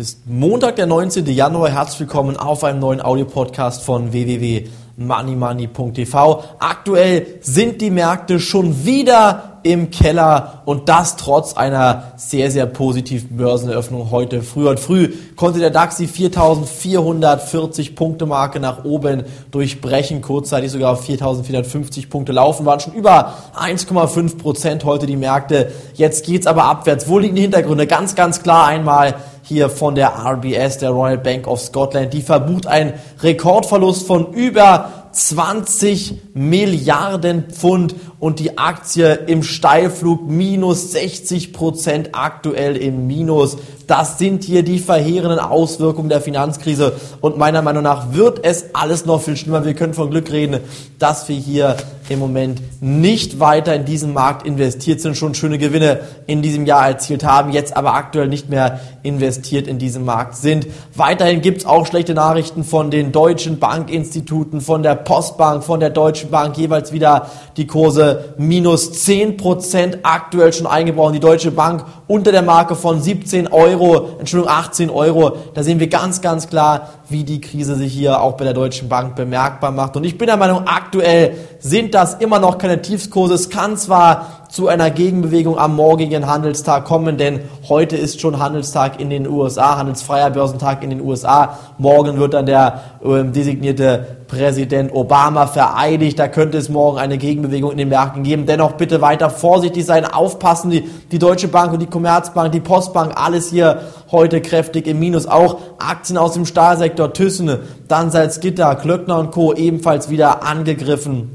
ist Montag, der 19. Januar. Herzlich willkommen auf einem neuen Audiopodcast von www.moneymoney.tv. Aktuell sind die Märkte schon wieder im Keller und das trotz einer sehr, sehr positiven Börseneröffnung heute früh. Und früh konnte der DAX die 4440 Punkte Marke nach oben durchbrechen, kurzzeitig sogar auf 4450 Punkte laufen, waren schon über 1,5 Prozent heute die Märkte. Jetzt geht's aber abwärts. Wo liegen die Hintergründe? Ganz, ganz klar einmal hier von der RBS, der Royal Bank of Scotland. Die verbucht einen Rekordverlust von über 20 Milliarden Pfund und die Aktie im Steilflug minus 60 Prozent aktuell im Minus. Das sind hier die verheerenden Auswirkungen der Finanzkrise und meiner Meinung nach wird es alles noch viel schlimmer. Wir können von Glück reden, dass wir hier im Moment nicht weiter in diesen Markt investiert sind, schon schöne Gewinne in diesem Jahr erzielt haben, jetzt aber aktuell nicht mehr investiert in diesen Markt sind. Weiterhin gibt es auch schlechte Nachrichten von den deutschen Bankinstituten, von der Postbank, von der Deutschen Bank, jeweils wieder die Kurse minus 10% aktuell schon eingebrochen. Die Deutsche Bank unter der Marke von 17 Euro, Entschuldigung, 18 Euro. Da sehen wir ganz, ganz klar, wie die Krise sich hier auch bei der Deutschen Bank bemerkbar macht. Und ich bin der Meinung, aktuell sind das immer noch keine Tiefskurse. Es kann zwar zu einer Gegenbewegung am morgigen Handelstag kommen, denn heute ist schon Handelstag in den USA, handelsfreier Börsentag in den USA. Morgen wird dann der äh, designierte Präsident Obama vereidigt. Da könnte es morgen eine Gegenbewegung in den Märkten geben. Dennoch bitte weiter vorsichtig sein, aufpassen. Die, die Deutsche Bank und die Commerzbank, die Postbank, alles hier heute kräftig im Minus. Auch Aktien aus dem Stahlsektor, Thyssen, dann Salzgitter, Klöckner und Co. ebenfalls wieder angegriffen.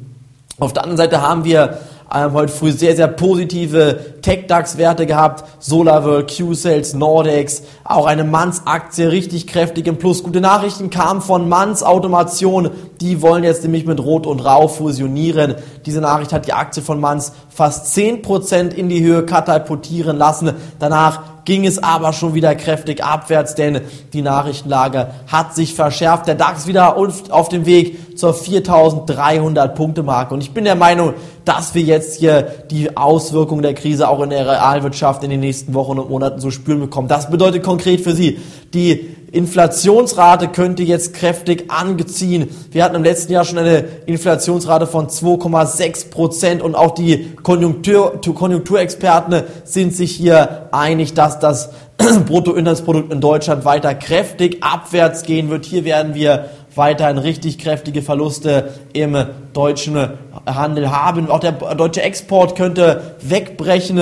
Auf der anderen Seite haben wir ähm, heute früh sehr, sehr positive Tech-DAX-Werte gehabt. SolarWorld, Q-Sales, Nordex, auch eine Manns-Aktie richtig kräftig im Plus. Gute Nachrichten kamen von Manns Automation. Die wollen jetzt nämlich mit Rot und Rau fusionieren. Diese Nachricht hat die Aktie von Manns fast 10% in die Höhe katapultieren lassen. Danach ging es aber schon wieder kräftig abwärts, denn die Nachrichtenlage hat sich verschärft. Der DAX wieder auf dem Weg zur 4300 Punkte Marke. Und ich bin der Meinung, dass wir jetzt hier die Auswirkungen der Krise auch in der Realwirtschaft in den nächsten Wochen und Monaten zu spüren bekommen. Das bedeutet konkret für Sie, die Inflationsrate könnte jetzt kräftig angeziehen. Wir hatten im letzten Jahr schon eine Inflationsrate von 2,6 Prozent und auch die Konjunktur, Konjunkturexperten sind sich hier einig, dass das Bruttoinlandsprodukt in Deutschland weiter kräftig abwärts gehen wird. Hier werden wir weiterhin richtig kräftige Verluste im deutschen Handel haben. Auch der deutsche Export könnte wegbrechen.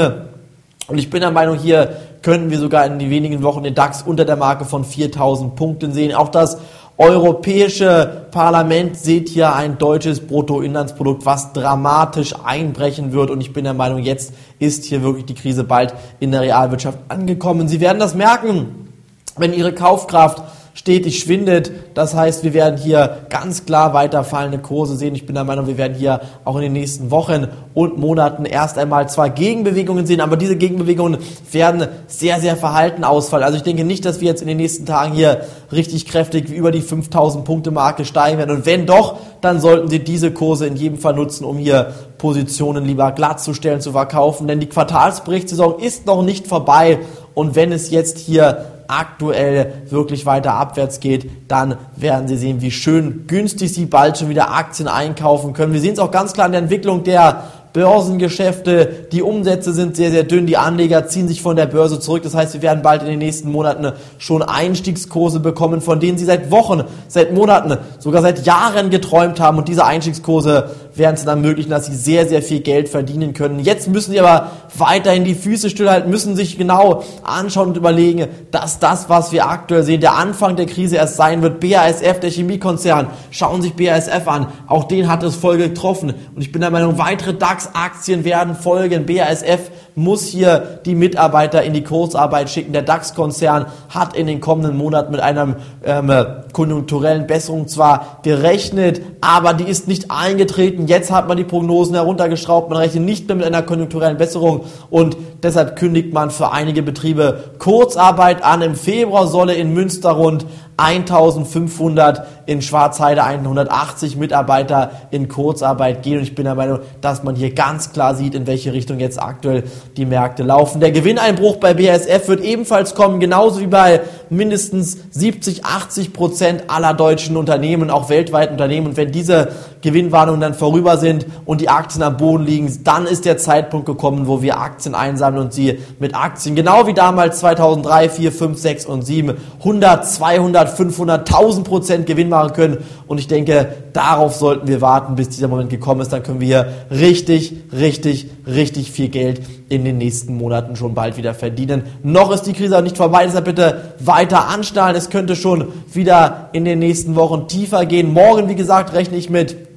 Und ich bin der Meinung, hier könnten wir sogar in den wenigen Wochen den DAX unter der Marke von 4000 Punkten sehen. Auch das Europäische Parlament sieht hier ein deutsches Bruttoinlandsprodukt, was dramatisch einbrechen wird. Und ich bin der Meinung, jetzt ist hier wirklich die Krise bald in der Realwirtschaft angekommen. Sie werden das merken, wenn Ihre Kaufkraft stetig schwindet. Das heißt, wir werden hier ganz klar weiter fallende Kurse sehen. Ich bin der Meinung, wir werden hier auch in den nächsten Wochen und Monaten erst einmal zwar Gegenbewegungen sehen, aber diese Gegenbewegungen werden sehr, sehr verhalten ausfallen. Also ich denke nicht, dass wir jetzt in den nächsten Tagen hier richtig kräftig über die 5000 Punkte Marke steigen werden. Und wenn doch, dann sollten Sie diese Kurse in jedem Fall nutzen, um hier Positionen lieber glatt zu stellen, zu verkaufen. Denn die Quartalsberichtssaison ist noch nicht vorbei. Und wenn es jetzt hier aktuell wirklich weiter abwärts geht, dann werden Sie sehen, wie schön günstig Sie bald schon wieder Aktien einkaufen können. Wir sehen es auch ganz klar in der Entwicklung der Börsengeschäfte, die Umsätze sind sehr, sehr dünn, die Anleger ziehen sich von der Börse zurück. Das heißt, wir werden bald in den nächsten Monaten schon Einstiegskurse bekommen, von denen Sie seit Wochen, seit Monaten, sogar seit Jahren geträumt haben. Und diese Einstiegskurse werden es dann ermöglichen, dass Sie sehr, sehr viel Geld verdienen können. Jetzt müssen Sie aber weiterhin die Füße stillhalten, müssen sich genau anschauen und überlegen, dass das, was wir aktuell sehen, der Anfang der Krise erst sein wird. BASF, der Chemiekonzern, schauen sich BASF an. Auch den hat es voll getroffen. Und ich bin der Meinung, weitere DAX DAX-Aktien werden folgen. BASF muss hier die Mitarbeiter in die Kurzarbeit schicken. Der DAX-Konzern hat in den kommenden Monaten mit einer ähm, konjunkturellen Besserung zwar gerechnet, aber die ist nicht eingetreten. Jetzt hat man die Prognosen heruntergeschraubt. Man rechnet nicht mehr mit einer konjunkturellen Besserung und deshalb kündigt man für einige Betriebe Kurzarbeit an. Im Februar solle in Münster rund 1500 in Schwarzheide, 180 Mitarbeiter in Kurzarbeit gehen. Und ich bin der Meinung, dass man hier ganz klar sieht, in welche Richtung jetzt aktuell die Märkte laufen. Der Gewinneinbruch bei BASF wird ebenfalls kommen, genauso wie bei mindestens 70, 80 Prozent aller deutschen Unternehmen, auch weltweiten Unternehmen. Und wenn diese Gewinnwarnungen dann vorüber sind und die Aktien am Boden liegen, dann ist der Zeitpunkt gekommen, wo wir Aktien einsammeln und sie mit Aktien, genau wie damals 2003, 4, 5, 6 und 7, 100, 200, 500, 1000 Prozent Gewinn machen können. Und ich denke, darauf sollten wir warten, bis dieser Moment gekommen ist. Dann können wir hier richtig, richtig, richtig viel Geld in den nächsten Monaten schon bald wieder verdienen. Noch ist die Krise nicht vorbei, deshalb bitte weiter anstrahlen. Es könnte schon wieder in den nächsten Wochen tiefer gehen. Morgen, wie gesagt, rechne ich mit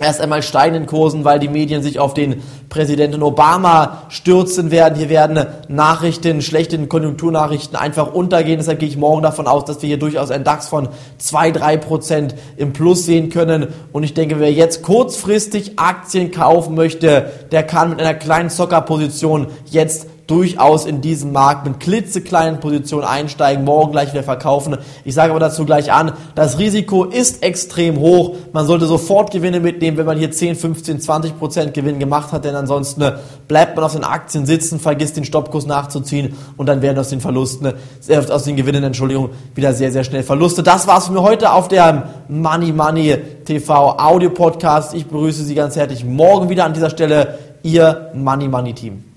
erst einmal steigenden Kursen, weil die Medien sich auf den Präsidenten Obama stürzen werden. Hier werden Nachrichten, schlechte Konjunkturnachrichten einfach untergehen. Deshalb gehe ich morgen davon aus, dass wir hier durchaus einen DAX von 2-3 Prozent im Plus sehen können. Und ich denke, wer jetzt kurzfristig Aktien kaufen möchte, der kann mit einer kleinen Zockerposition jetzt durchaus in diesem Markt mit klitzekleinen Positionen einsteigen, morgen gleich wieder verkaufen. Ich sage aber dazu gleich an, das Risiko ist extrem hoch. Man sollte sofort Gewinne mitnehmen, wenn man hier 10, 15, 20 Prozent Gewinn gemacht hat, denn ansonsten äh, bleibt man auf den Aktien sitzen, vergisst den Stoppkurs nachzuziehen und dann werden aus den Verlusten, äh, aus den Gewinnen, Entschuldigung, wieder sehr, sehr schnell Verluste. Das war's für mir heute auf der Money Money TV Audio Podcast. Ich begrüße Sie ganz herzlich morgen wieder an dieser Stelle. Ihr Money Money Team.